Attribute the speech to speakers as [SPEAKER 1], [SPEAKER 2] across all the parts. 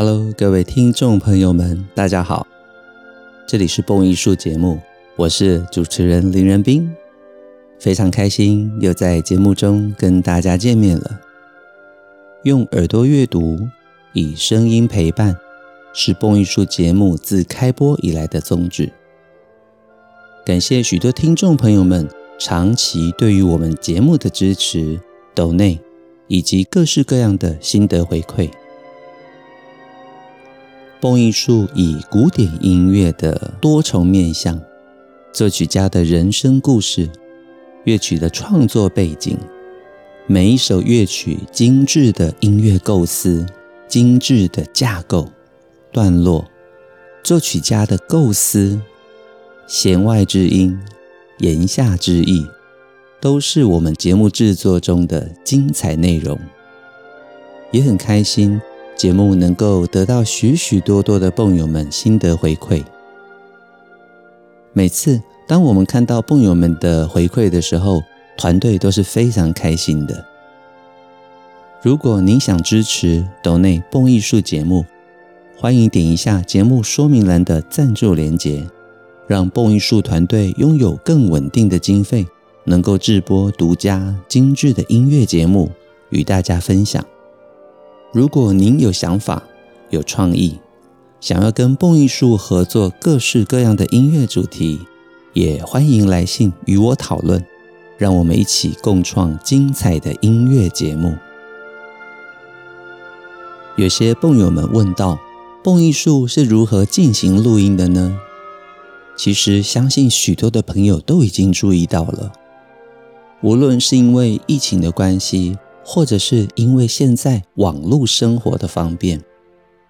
[SPEAKER 1] Hello，各位听众朋友们，大家好，这里是蹦艺术节目，我是主持人林仁斌，非常开心又在节目中跟大家见面了。用耳朵阅读，以声音陪伴，是蹦艺术节目自开播以来的宗旨。感谢许多听众朋友们长期对于我们节目的支持、抖内以及各式各样的心得回馈。蹦艺术以古典音乐的多重面向、作曲家的人生故事、乐曲的创作背景、每一首乐曲精致的音乐构思、精致的架构、段落、作曲家的构思、弦外之音、言下之意，都是我们节目制作中的精彩内容。也很开心。节目能够得到许许多多的蹦友们心得回馈。每次当我们看到蹦友们的回馈的时候，团队都是非常开心的。如果您想支持抖内蹦艺术节目，欢迎点一下节目说明栏的赞助连结，让蹦艺术团队拥有更稳定的经费，能够制播独家精致的音乐节目与大家分享。如果您有想法、有创意，想要跟蹦艺术合作各式各样的音乐主题，也欢迎来信与我讨论，让我们一起共创精彩的音乐节目。有些蹦友们问到，蹦艺术是如何进行录音的呢？其实，相信许多的朋友都已经注意到了，无论是因为疫情的关系。或者是因为现在网络生活的方便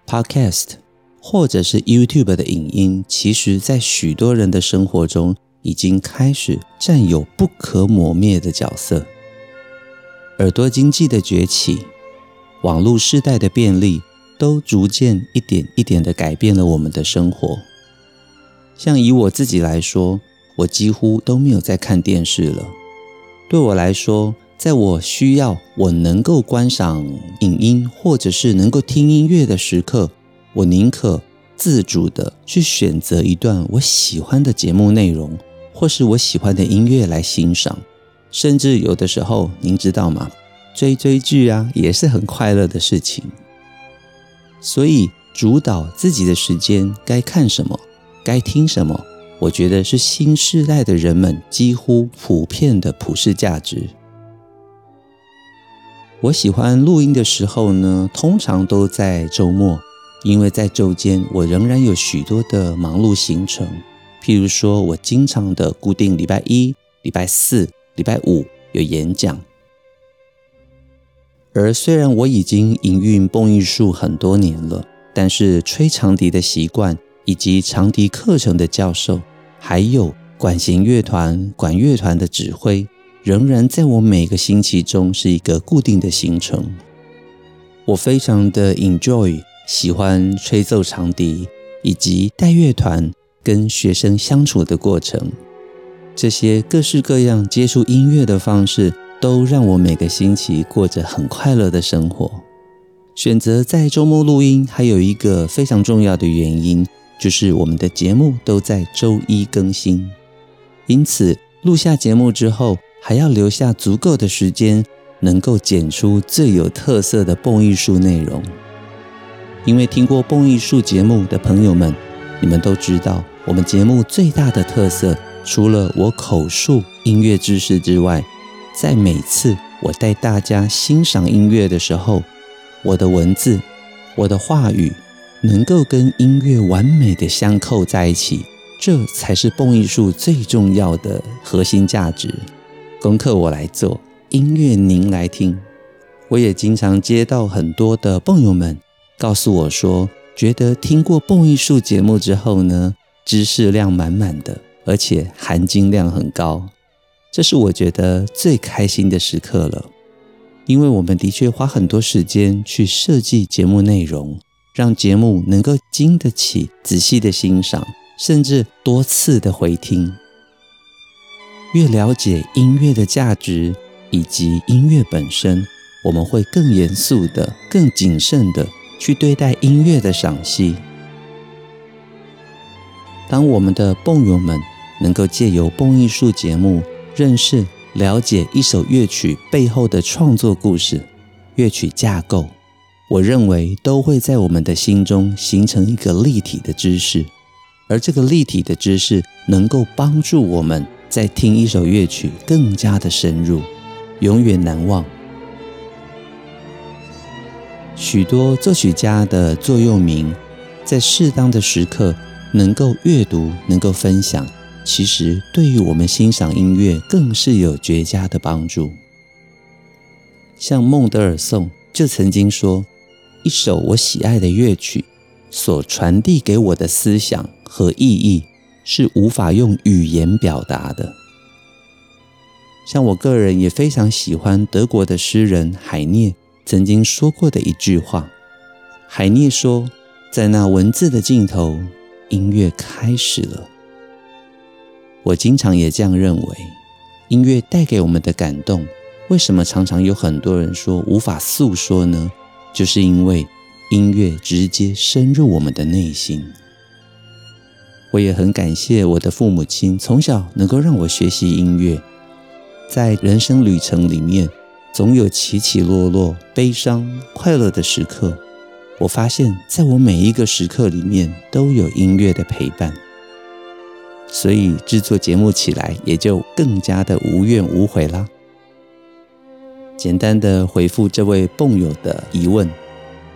[SPEAKER 1] ，Podcast 或者是 YouTube 的影音，其实在许多人的生活中已经开始占有不可磨灭的角色。耳朵经济的崛起，网络时代的便利，都逐渐一点一点的改变了我们的生活。像以我自己来说，我几乎都没有在看电视了。对我来说，在我需要我能够观赏影音，或者是能够听音乐的时刻，我宁可自主的去选择一段我喜欢的节目内容，或是我喜欢的音乐来欣赏。甚至有的时候，您知道吗？追追剧啊，也是很快乐的事情。所以，主导自己的时间该看什么，该听什么，我觉得是新世代的人们几乎普遍的普世价值。我喜欢录音的时候呢，通常都在周末，因为在周间我仍然有许多的忙碌行程。譬如说，我经常的固定礼拜一、礼拜四、礼拜五有演讲。而虽然我已经营运蹦艺术很多年了，但是吹长笛的习惯，以及长笛课程的教授，还有管弦乐团、管乐团的指挥。仍然在我每个星期中是一个固定的行程。我非常的 enjoy，喜欢吹奏长笛以及带乐团跟学生相处的过程。这些各式各样接触音乐的方式，都让我每个星期过着很快乐的生活。选择在周末录音，还有一个非常重要的原因，就是我们的节目都在周一更新，因此录下节目之后。还要留下足够的时间，能够剪出最有特色的蹦艺术内容。因为听过蹦艺术节目的朋友们，你们都知道，我们节目最大的特色，除了我口述音乐知识之外，在每次我带大家欣赏音乐的时候，我的文字、我的话语，能够跟音乐完美的相扣在一起，这才是蹦艺术最重要的核心价值。功课我来做，音乐您来听。我也经常接到很多的蹦友们告诉我说，觉得听过蹦艺术节目之后呢，知识量满满的，而且含金量很高。这是我觉得最开心的时刻了，因为我们的确花很多时间去设计节目内容，让节目能够经得起仔细的欣赏，甚至多次的回听。越了解音乐的价值以及音乐本身，我们会更严肃的、更谨慎的去对待音乐的赏析。当我们的蹦友们能够借由蹦艺术节目认识、了解一首乐曲背后的创作故事、乐曲架构，我认为都会在我们的心中形成一个立体的知识，而这个立体的知识能够帮助我们在听一首乐曲更加的深入，永远难忘。许多作曲家的座右铭，在适当的时刻。能够阅读，能够分享，其实对于我们欣赏音乐更是有绝佳的帮助。像孟德尔颂就曾经说：“一首我喜爱的乐曲所传递给我的思想和意义，是无法用语言表达的。”像我个人也非常喜欢德国的诗人海涅曾经说过的一句话：“海涅说，在那文字的尽头。”音乐开始了，我经常也这样认为。音乐带给我们的感动，为什么常常有很多人说无法诉说呢？就是因为音乐直接深入我们的内心。我也很感谢我的父母亲，从小能够让我学习音乐，在人生旅程里面，总有起起落落、悲伤、快乐的时刻。我发现，在我每一个时刻里面都有音乐的陪伴，所以制作节目起来也就更加的无怨无悔啦。简单的回复这位蹦友的疑问，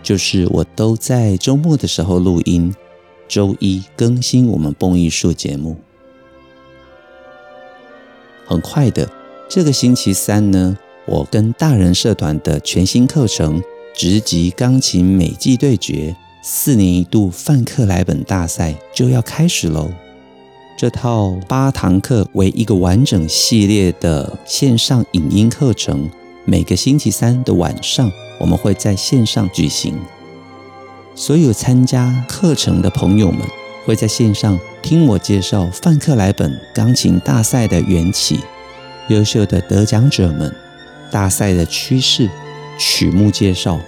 [SPEAKER 1] 就是我都在周末的时候录音，周一更新我们蹦艺术节目。很快的，这个星期三呢，我跟大人社团的全新课程。直击钢琴美技对决四年一度范克莱本大赛就要开始喽！这套八堂课为一个完整系列的线上影音课程，每个星期三的晚上我们会在线上举行。所有参加课程的朋友们会在线上听我介绍范克莱本钢琴大赛的缘起、优秀的得奖者们、大赛的趋势。曲目介绍，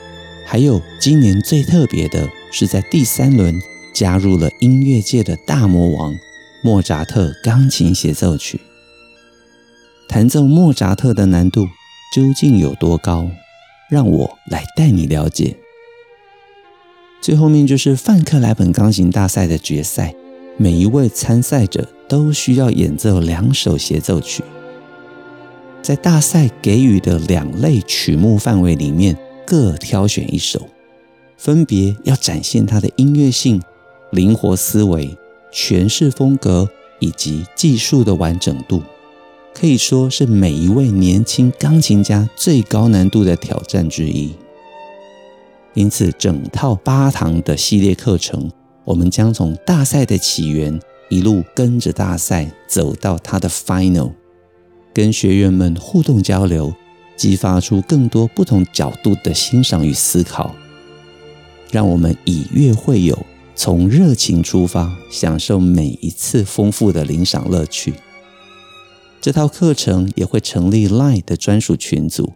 [SPEAKER 1] 还有今年最特别的是，在第三轮加入了音乐界的大魔王莫扎特钢琴协奏曲。弹奏莫扎特的难度究竟有多高？让我来带你了解。最后面就是范克莱本钢琴大赛的决赛，每一位参赛者都需要演奏两首协奏曲。在大赛给予的两类曲目范围里面，各挑选一首，分别要展现它的音乐性、灵活思维、诠释风格以及技术的完整度，可以说是每一位年轻钢琴家最高难度的挑战之一。因此，整套八堂的系列课程，我们将从大赛的起源一路跟着大赛走到它的 final。跟学员们互动交流，激发出更多不同角度的欣赏与思考，让我们以乐会友，从热情出发，享受每一次丰富的领赏乐趣。这套课程也会成立 LINE 的专属群组，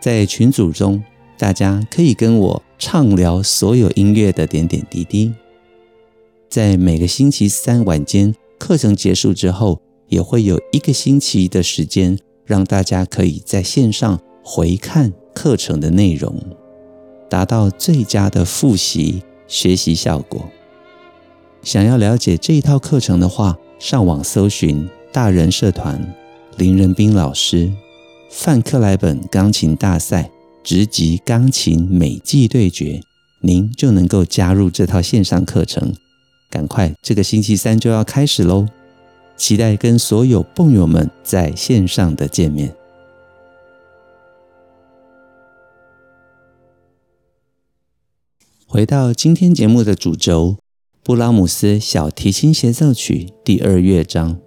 [SPEAKER 1] 在群组中，大家可以跟我畅聊所有音乐的点点滴滴。在每个星期三晚间课程结束之后，也会有一个星期的时间，让大家可以在线上回看课程的内容，达到最佳的复习学习效果。想要了解这一套课程的话，上网搜寻大人社团林仁斌老师范克莱本钢琴大赛直击钢琴美技对决，您就能够加入这套线上课程。赶快，这个星期三就要开始喽！期待跟所有蹦友们在线上的见面。回到今天节目的主轴，布拉姆斯小提琴协奏曲第二乐章。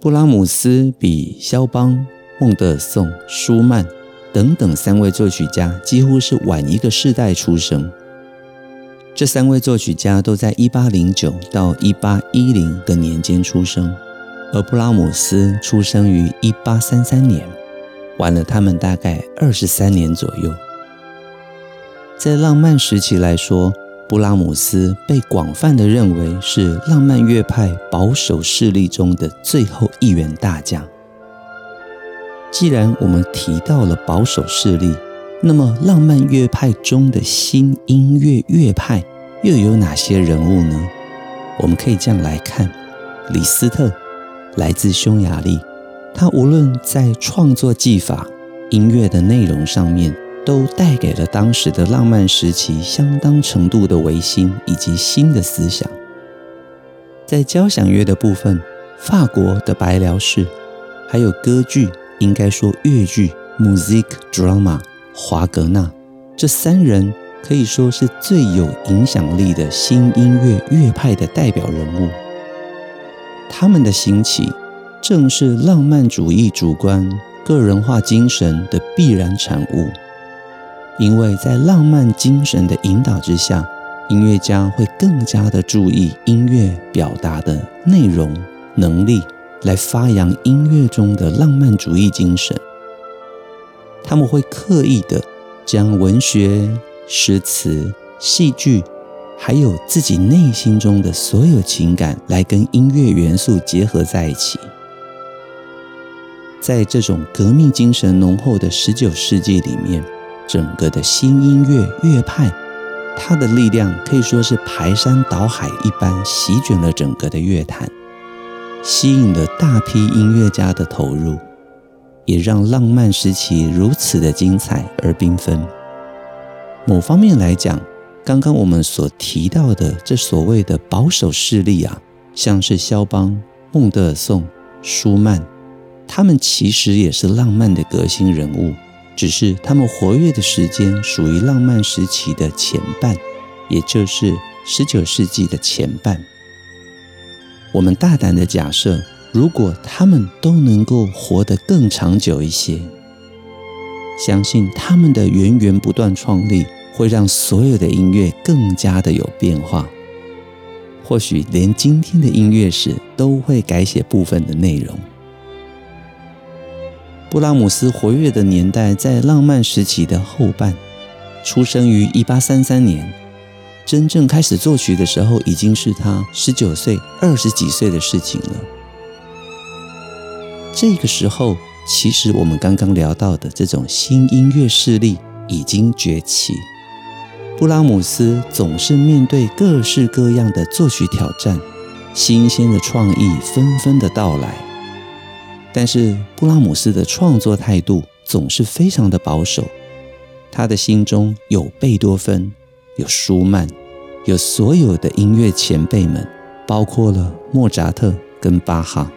[SPEAKER 1] 布拉姆斯比肖邦、孟德尔颂、舒曼等等三位作曲家几乎是晚一个世代出生。这三位作曲家都在一八零九到一八一零的年间出生，而布拉姆斯出生于一八三三年，晚了他们大概二十三年左右。在浪漫时期来说，布拉姆斯被广泛的认为是浪漫乐派保守势力中的最后一员大将。既然我们提到了保守势力，那么浪漫乐派中的新音乐乐派又有哪些人物呢？我们可以这样来看：李斯特来自匈牙利，他无论在创作技法、音乐的内容上面，都带给了当时的浪漫时期相当程度的维新以及新的思想。在交响乐的部分，法国的白辽士，还有歌剧。应该说，越剧 （music drama） 华格纳这三人可以说是最有影响力的新音乐乐派的代表人物。他们的兴起正是浪漫主义主观个人化精神的必然产物，因为在浪漫精神的引导之下，音乐家会更加的注意音乐表达的内容能力。来发扬音乐中的浪漫主义精神，他们会刻意的将文学、诗词、戏剧，还有自己内心中的所有情感，来跟音乐元素结合在一起。在这种革命精神浓厚的十九世纪里面，整个的新音乐乐派，它的力量可以说是排山倒海一般，席卷了整个的乐坛。吸引了大批音乐家的投入，也让浪漫时期如此的精彩而缤纷。某方面来讲，刚刚我们所提到的这所谓的保守势力啊，像是肖邦、孟德尔颂、舒曼，他们其实也是浪漫的革新人物，只是他们活跃的时间属于浪漫时期的前半，也就是十九世纪的前半。我们大胆的假设，如果他们都能够活得更长久一些，相信他们的源源不断创立会让所有的音乐更加的有变化。或许连今天的音乐史都会改写部分的内容。布拉姆斯活跃的年代在浪漫时期的后半，出生于一八三三年。真正开始作曲的时候，已经是他十九岁、二十几岁的事情了。这个时候，其实我们刚刚聊到的这种新音乐势力已经崛起。布拉姆斯总是面对各式各样的作曲挑战，新鲜的创意纷纷的到来。但是，布拉姆斯的创作态度总是非常的保守。他的心中有贝多芬。有舒曼，有所有的音乐前辈们，包括了莫扎特跟巴哈。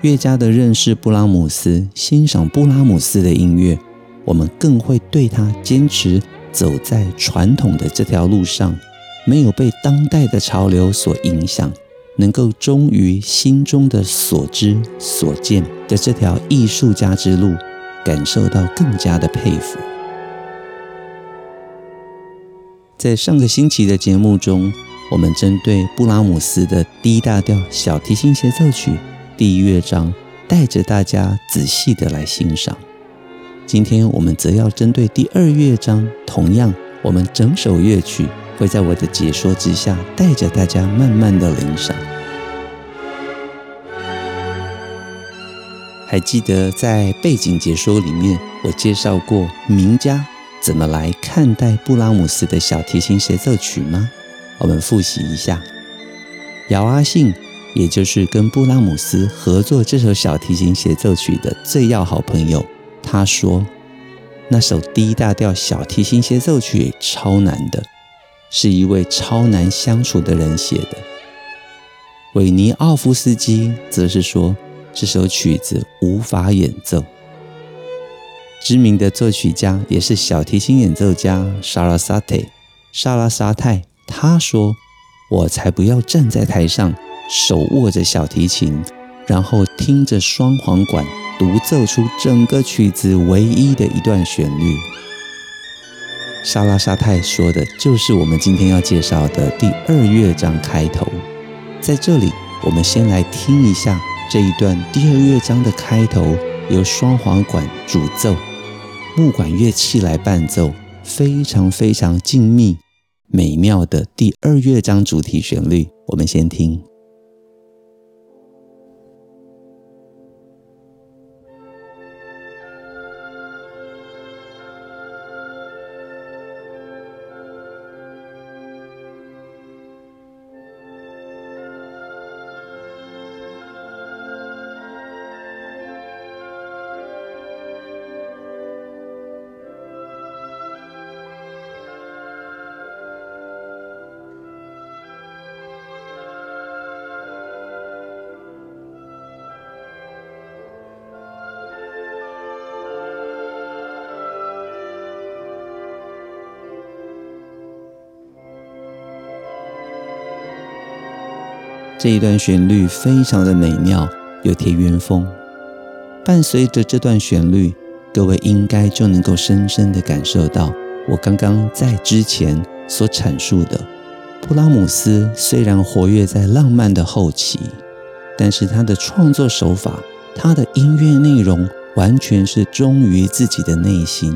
[SPEAKER 1] 越加的认识布拉姆斯，欣赏布拉姆斯的音乐，我们更会对他坚持走在传统的这条路上，没有被当代的潮流所影响，能够忠于心中的所知所见的这条艺术家之路，感受到更加的佩服。在上个星期的节目中，我们针对布拉姆斯的 D 大调小提琴协奏曲第一乐章，带着大家仔细的来欣赏。今天我们则要针对第二乐章，同样，我们整首乐曲会在我的解说之下，带着大家慢慢的聆赏。还记得在背景解说里面，我介绍过名家。怎么来看待布拉姆斯的小提琴协奏曲吗？我们复习一下。姚阿信，也就是跟布拉姆斯合作这首小提琴协奏曲的最要好朋友，他说，那首 D 大调小提琴协奏曲超难的，是一位超难相处的人写的。韦尼奥夫斯基则是说，这首曲子无法演奏。知名的作曲家也是小提琴演奏家沙拉萨泰，沙拉萨泰他说：“我才不要站在台上，手握着小提琴，然后听着双簧管独奏出整个曲子唯一的一段旋律。”萨拉萨泰说的就是我们今天要介绍的第二乐章开头。在这里，我们先来听一下这一段第二乐章的开头，由双簧管主奏。木管乐器来伴奏，非常非常静谧、美妙的第二乐章主题旋律。我们先听。这一段旋律非常的美妙，有田园风。伴随着这段旋律，各位应该就能够深深的感受到我刚刚在之前所阐述的。布拉姆斯虽然活跃在浪漫的后期，但是他的创作手法，他的音乐内容完全是忠于自己的内心，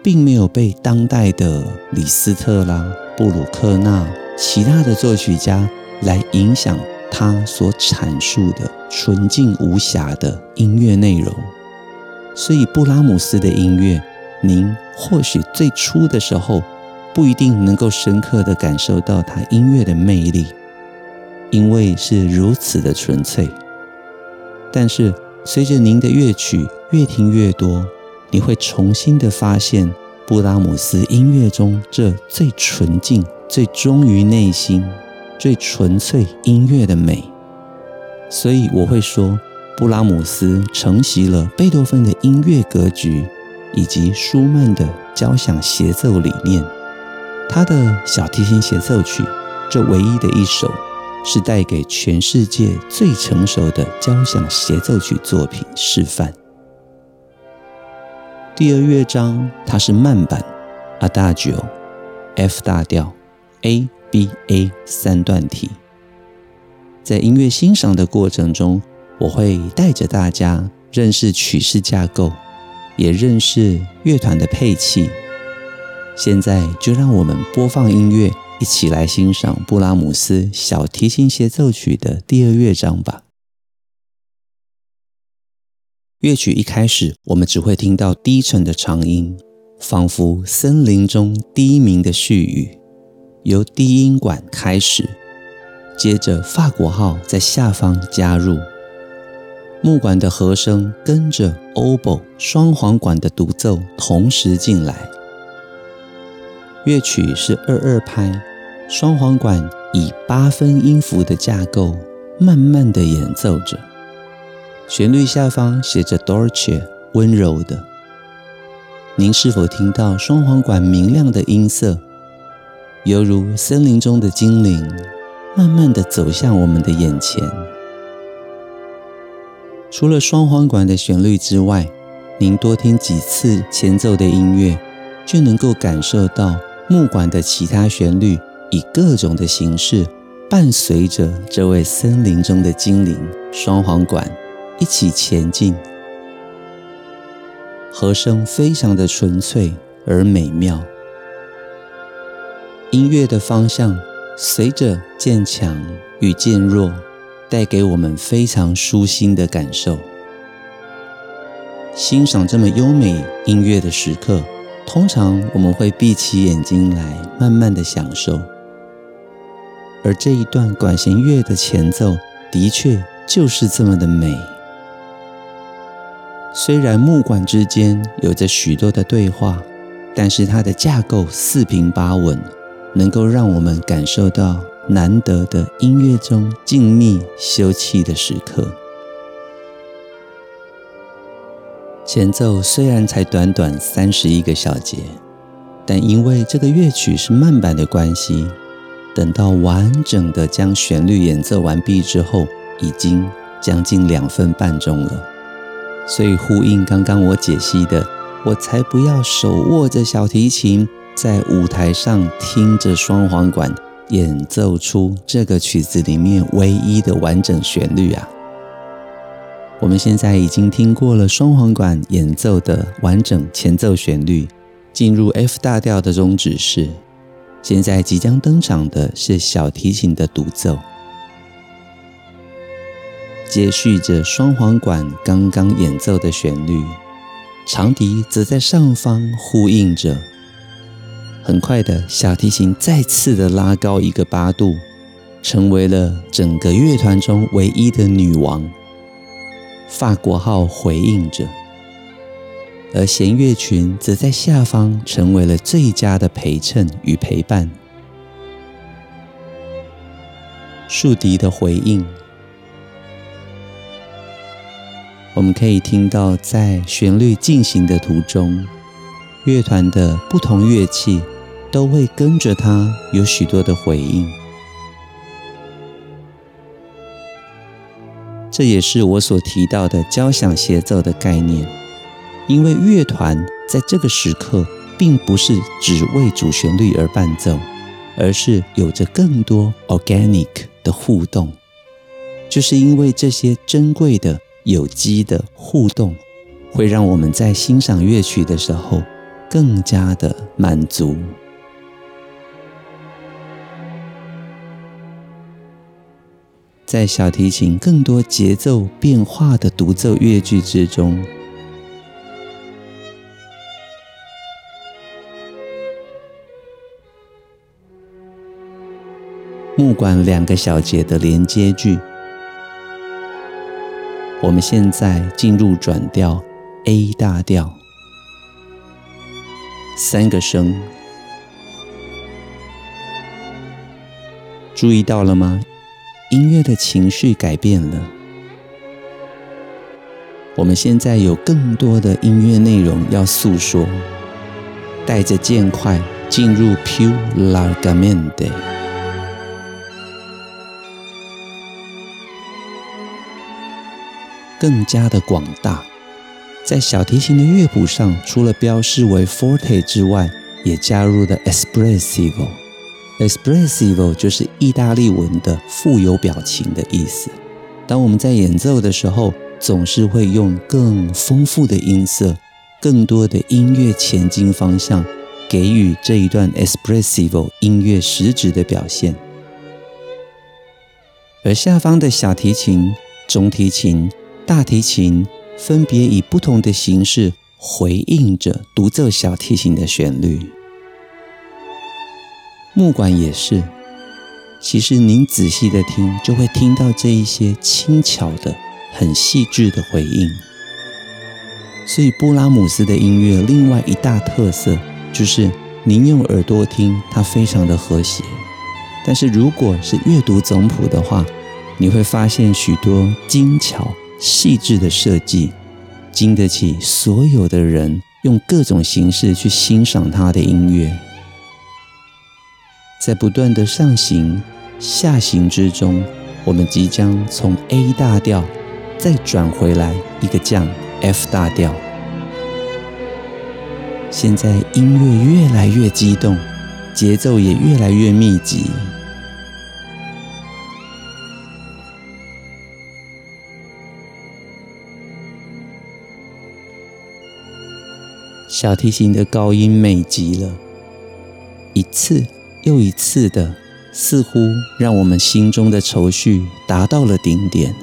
[SPEAKER 1] 并没有被当代的李斯特啦、布鲁克纳、其他的作曲家。来影响他所阐述的纯净无瑕的音乐内容，所以布拉姆斯的音乐，您或许最初的时候不一定能够深刻地感受到他音乐的魅力，因为是如此的纯粹。但是随着您的乐曲越听越多，你会重新的发现布拉姆斯音乐中这最纯净、最忠于内心。最纯粹音乐的美，所以我会说，布拉姆斯承袭了贝多芬的音乐格局，以及舒曼的交响协奏理念。他的小提琴协奏曲，这唯一的一首，是带给全世界最成熟的交响协奏曲作品示范。第二乐章，它是慢板，Adagio，F 大调，A。B A 三段体，在音乐欣赏的过程中，我会带着大家认识曲式架构，也认识乐团的配器。现在就让我们播放音乐，一起来欣赏布拉姆斯小提琴协奏曲的第二乐章吧。乐曲一开始，我们只会听到低沉的长音，仿佛森林中低鸣的絮语。由低音管开始，接着法国号在下方加入，木管的和声跟着 oboe 双簧管的独奏同时进来。乐曲是二二拍，双簧管以八分音符的架构慢慢的演奏着，旋律下方写着 dolce 温柔的。您是否听到双簧管明亮的音色？犹如森林中的精灵，慢慢地走向我们的眼前。除了双簧管的旋律之外，您多听几次前奏的音乐，就能够感受到木管的其他旋律以各种的形式伴随着这位森林中的精灵——双簧管一起前进。和声非常的纯粹而美妙。音乐的方向随着渐强与渐弱，带给我们非常舒心的感受。欣赏这么优美音乐的时刻，通常我们会闭起眼睛来慢慢的享受。而这一段管弦乐的前奏，的确就是这么的美。虽然木管之间有着许多的对话，但是它的架构四平八稳。能够让我们感受到难得的音乐中静谧休憩的时刻。前奏虽然才短短三十一个小节，但因为这个乐曲是慢板的关系，等到完整的将旋律演奏完毕之后，已经将近两分半钟了。所以呼应刚刚我解析的，我才不要手握着小提琴。在舞台上听着双簧管演奏出这个曲子里面唯一的完整旋律啊！我们现在已经听过了双簧管演奏的完整前奏旋律，进入 F 大调的中指式。现在即将登场的是小提琴的独奏，接续着双簧管刚刚演奏的旋律，长笛则在上方呼应着。很快的，小提琴再次的拉高一个八度，成为了整个乐团中唯一的女王。法国号回应着，而弦乐群则在下方成为了最佳的陪衬与陪伴。竖笛的回应，我们可以听到，在旋律进行的途中，乐团的不同乐器都会跟着它有许多的回应。这也是我所提到的交响协奏的概念，因为乐团在这个时刻并不是只为主旋律而伴奏，而是有着更多 organic 的互动。就是因为这些珍贵的有机的互动，会让我们在欣赏乐曲的时候更加的满足。在小提琴更多节奏变化的独奏乐句之中，木管两个小节的连接句，我们现在进入转调 A 大调，三个声，注意到了吗？音乐的情绪改变了，我们现在有更多的音乐内容要诉说，带着渐快进入 più largamente，更加的广大。在小提琴的乐谱上，除了标示为 forte 之外，也加入了 espressivo。Espressivo 就是意大利文的富有表情的意思。当我们在演奏的时候，总是会用更丰富的音色、更多的音乐前进方向，给予这一段 Espressivo 音乐实质的表现。而下方的小提琴、中提琴、大提琴，分别以不同的形式回应着独奏小提琴的旋律。木管也是，其实您仔细的听，就会听到这一些轻巧的、很细致的回应。所以，布拉姆斯的音乐另外一大特色就是，您用耳朵听，它非常的和谐；但是，如果是阅读总谱的话，你会发现许多精巧、细致的设计，经得起所有的人用各种形式去欣赏他的音乐。在不断的上行、下行之中，我们即将从 A 大调再转回来一个降 F 大调。现在音乐越来越激动，节奏也越来越密集。小提琴的高音美极了，一次。又一次的，似乎让我们心中的愁绪达到了顶点。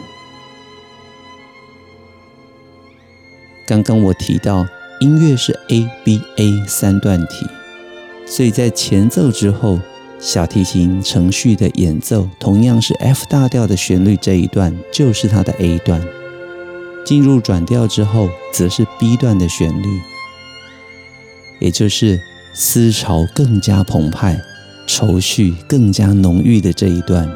[SPEAKER 1] 刚刚我提到，音乐是 A B A 三段体，所以在前奏之后，小提琴程序的演奏同样是 F 大调的旋律这一段，就是它的 A 段。进入转调之后，则是 B 段的旋律，也就是思潮更加澎湃。愁绪更加浓郁的这一段，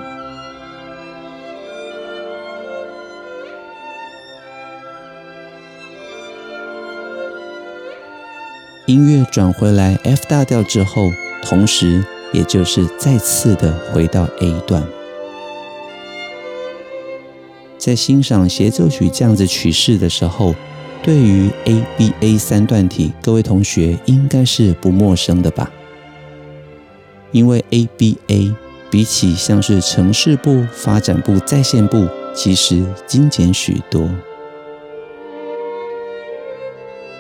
[SPEAKER 1] 音乐转回来 F 大调之后，同时也就是再次的回到 A 段。在欣赏协奏曲这样子曲式的时候，对于 ABA 三段体，各位同学应该是不陌生的吧？因为 ABA 比起像是城市部、发展部、再现部，其实精简许多。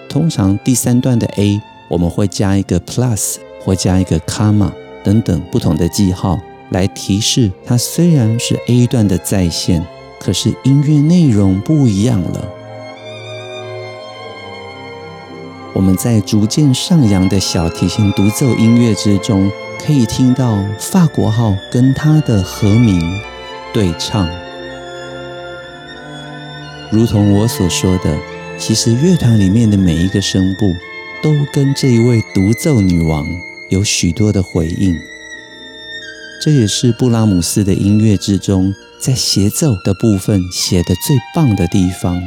[SPEAKER 1] 通常第三段的 A 我们会加一个 plus 或加一个 comma 等等不同的记号，来提示它虽然是 A 段的再现，可是音乐内容不一样了。我们在逐渐上扬的小提琴独奏音乐之中，可以听到法国号跟它的和鸣对唱。如同我所说的，其实乐团里面的每一个声部都跟这一位独奏女王有许多的回应。这也是布拉姆斯的音乐之中，在协奏的部分写得最棒的地方。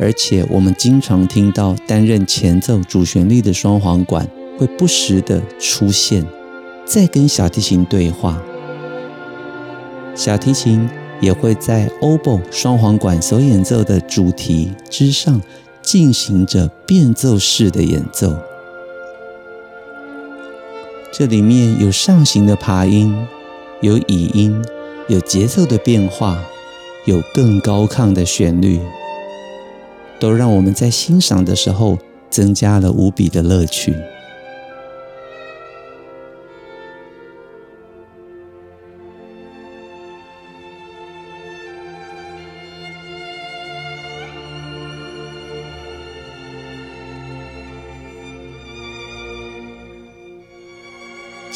[SPEAKER 1] 而且我们经常听到担任前奏主旋律的双簧管会不时地出现，在跟小提琴对话。小提琴。也会在 obo 双簧管所演奏的主题之上进行着变奏式的演奏。这里面有上行的爬音，有倚音，有节奏的变化，有更高亢的旋律，都让我们在欣赏的时候增加了无比的乐趣。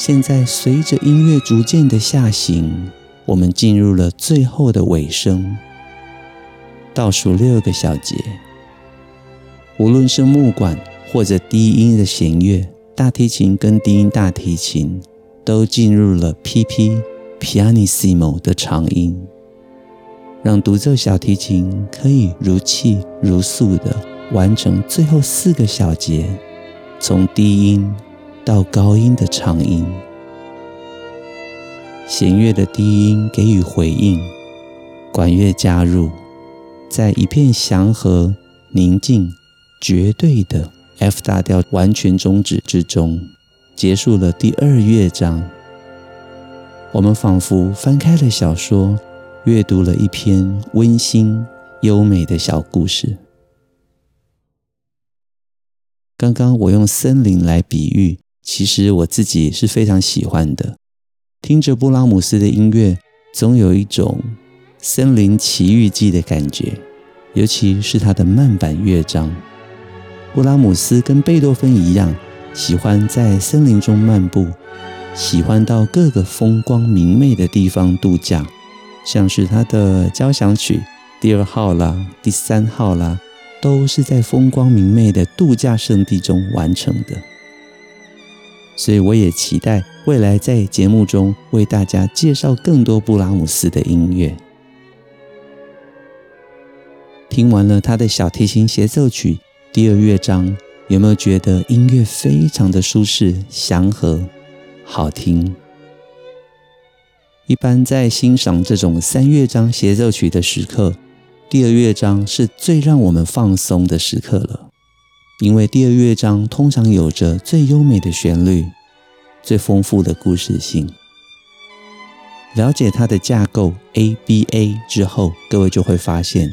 [SPEAKER 1] 现在，随着音乐逐渐的下行，我们进入了最后的尾声，倒数六个小节。无论是木管或者低音的弦乐，大提琴跟低音大提琴都进入了 PP Pianissimo 的长音，让独奏小提琴可以如泣如诉的完成最后四个小节，从低音。到高音的长音，弦乐的低音给予回应，管乐加入，在一片祥和、宁静、绝对的 F 大调完全终止之中，结束了第二乐章。我们仿佛翻开了小说，阅读了一篇温馨、优美的小故事。刚刚我用森林来比喻。其实我自己是非常喜欢的，听着布拉姆斯的音乐，总有一种森林奇遇记的感觉，尤其是他的慢板乐章。布拉姆斯跟贝多芬一样，喜欢在森林中漫步，喜欢到各个风光明媚的地方度假，像是他的交响曲第二号啦、第三号啦，都是在风光明媚的度假胜地中完成的。所以我也期待未来在节目中为大家介绍更多布拉姆斯的音乐。听完了他的小提琴协奏曲第二乐章，有没有觉得音乐非常的舒适、祥和、好听？一般在欣赏这种三乐章协奏曲的时刻，第二乐章是最让我们放松的时刻了。因为第二乐章通常有着最优美的旋律、最丰富的故事性。了解它的架构 ABA 之后，各位就会发现，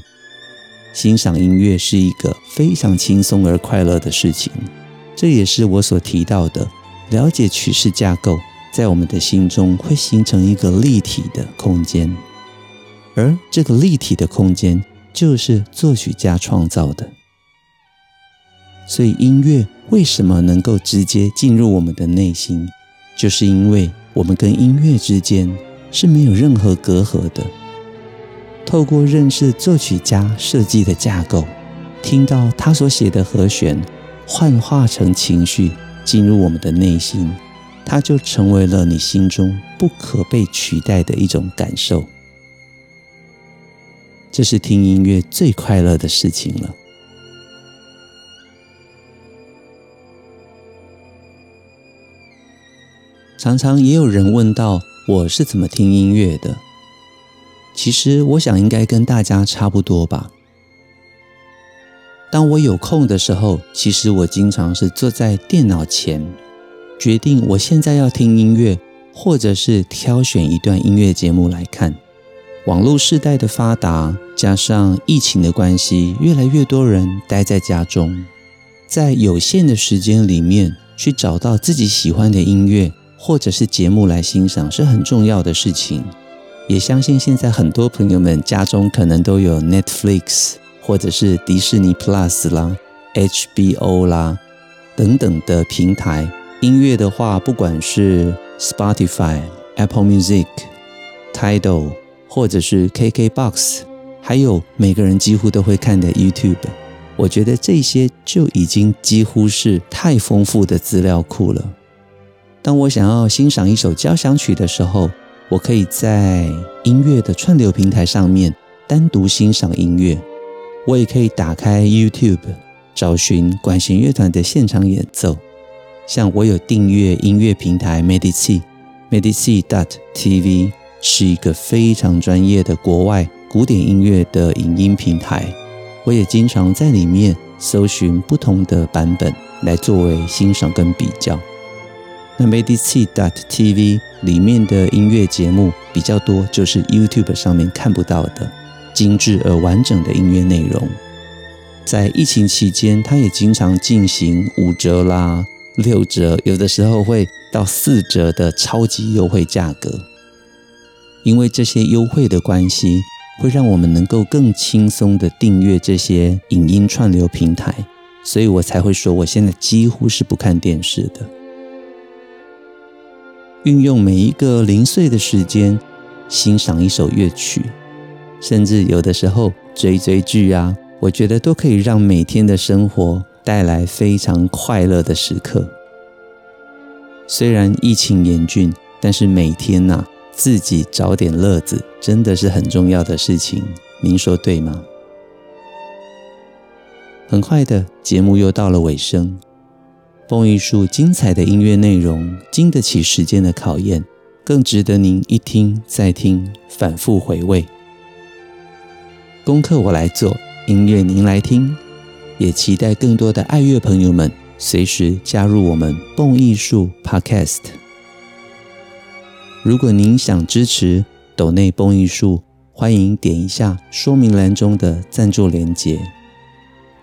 [SPEAKER 1] 欣赏音乐是一个非常轻松而快乐的事情。这也是我所提到的，了解曲式架构，在我们的心中会形成一个立体的空间，而这个立体的空间就是作曲家创造的。所以，音乐为什么能够直接进入我们的内心，就是因为我们跟音乐之间是没有任何隔阂的。透过认识作曲家设计的架构，听到他所写的和弦，幻化成情绪进入我们的内心，它就成为了你心中不可被取代的一种感受。这是听音乐最快乐的事情了。常常也有人问到我是怎么听音乐的。其实我想应该跟大家差不多吧。当我有空的时候，其实我经常是坐在电脑前，决定我现在要听音乐，或者是挑选一段音乐节目来看。网络世代的发达，加上疫情的关系，越来越多人待在家中，在有限的时间里面去找到自己喜欢的音乐或者是节目来欣赏，是很重要的事情。也相信现在很多朋友们家中可能都有 Netflix 或者是迪士尼 Plus 啦、HBO 啦等等的平台。音乐的话，不管是 Spotify、Apple Music、Tidal，或者是 KKBox，还有每个人几乎都会看的 YouTube，我觉得这些就已经几乎是太丰富的资料库了。当我想要欣赏一首交响曲的时候，我可以在音乐的串流平台上面单独欣赏音乐，我也可以打开 YouTube 找寻管弦乐团的现场演奏。像我有订阅音乐平台 Medici，Medici dot TV 是一个非常专业的国外古典音乐的影音平台。我也经常在里面搜寻不同的版本来作为欣赏跟比较。那 Medici dot TV 里面的音乐节目比较多，就是 YouTube 上面看不到的精致而完整的音乐内容。在疫情期间，它也经常进行五折啦。六折，有的时候会到四折的超级优惠价格。因为这些优惠的关系，会让我们能够更轻松的订阅这些影音串流平台，所以我才会说，我现在几乎是不看电视的。运用每一个零碎的时间欣赏一首乐曲，甚至有的时候追追剧啊，我觉得都可以让每天的生活。带来非常快乐的时刻。虽然疫情严峻，但是每天呐、啊，自己找点乐子，真的是很重要的事情。您说对吗？很快的节目又到了尾声，蹦艺术精彩的音乐内容，经得起时间的考验，更值得您一听再听，反复回味。功课我来做，音乐您来听。也期待更多的爱乐朋友们随时加入我们蹦艺术 Podcast。如果您想支持斗内蹦艺术，欢迎点一下说明栏中的赞助连结，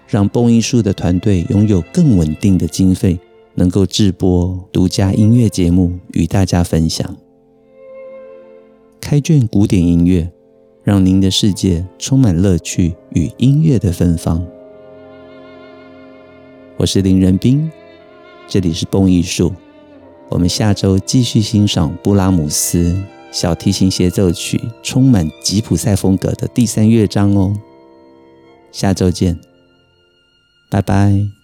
[SPEAKER 1] 让蹦艺术的团队拥有更稳定的经费，能够制播独家音乐节目与大家分享。开卷古典音乐，让您的世界充满乐趣与音乐的芬芳。我是林仁斌，这里是蹦艺术。我们下周继续欣赏布拉姆斯小提琴协奏曲，充满吉普赛风格的第三乐章哦。下周见，拜拜。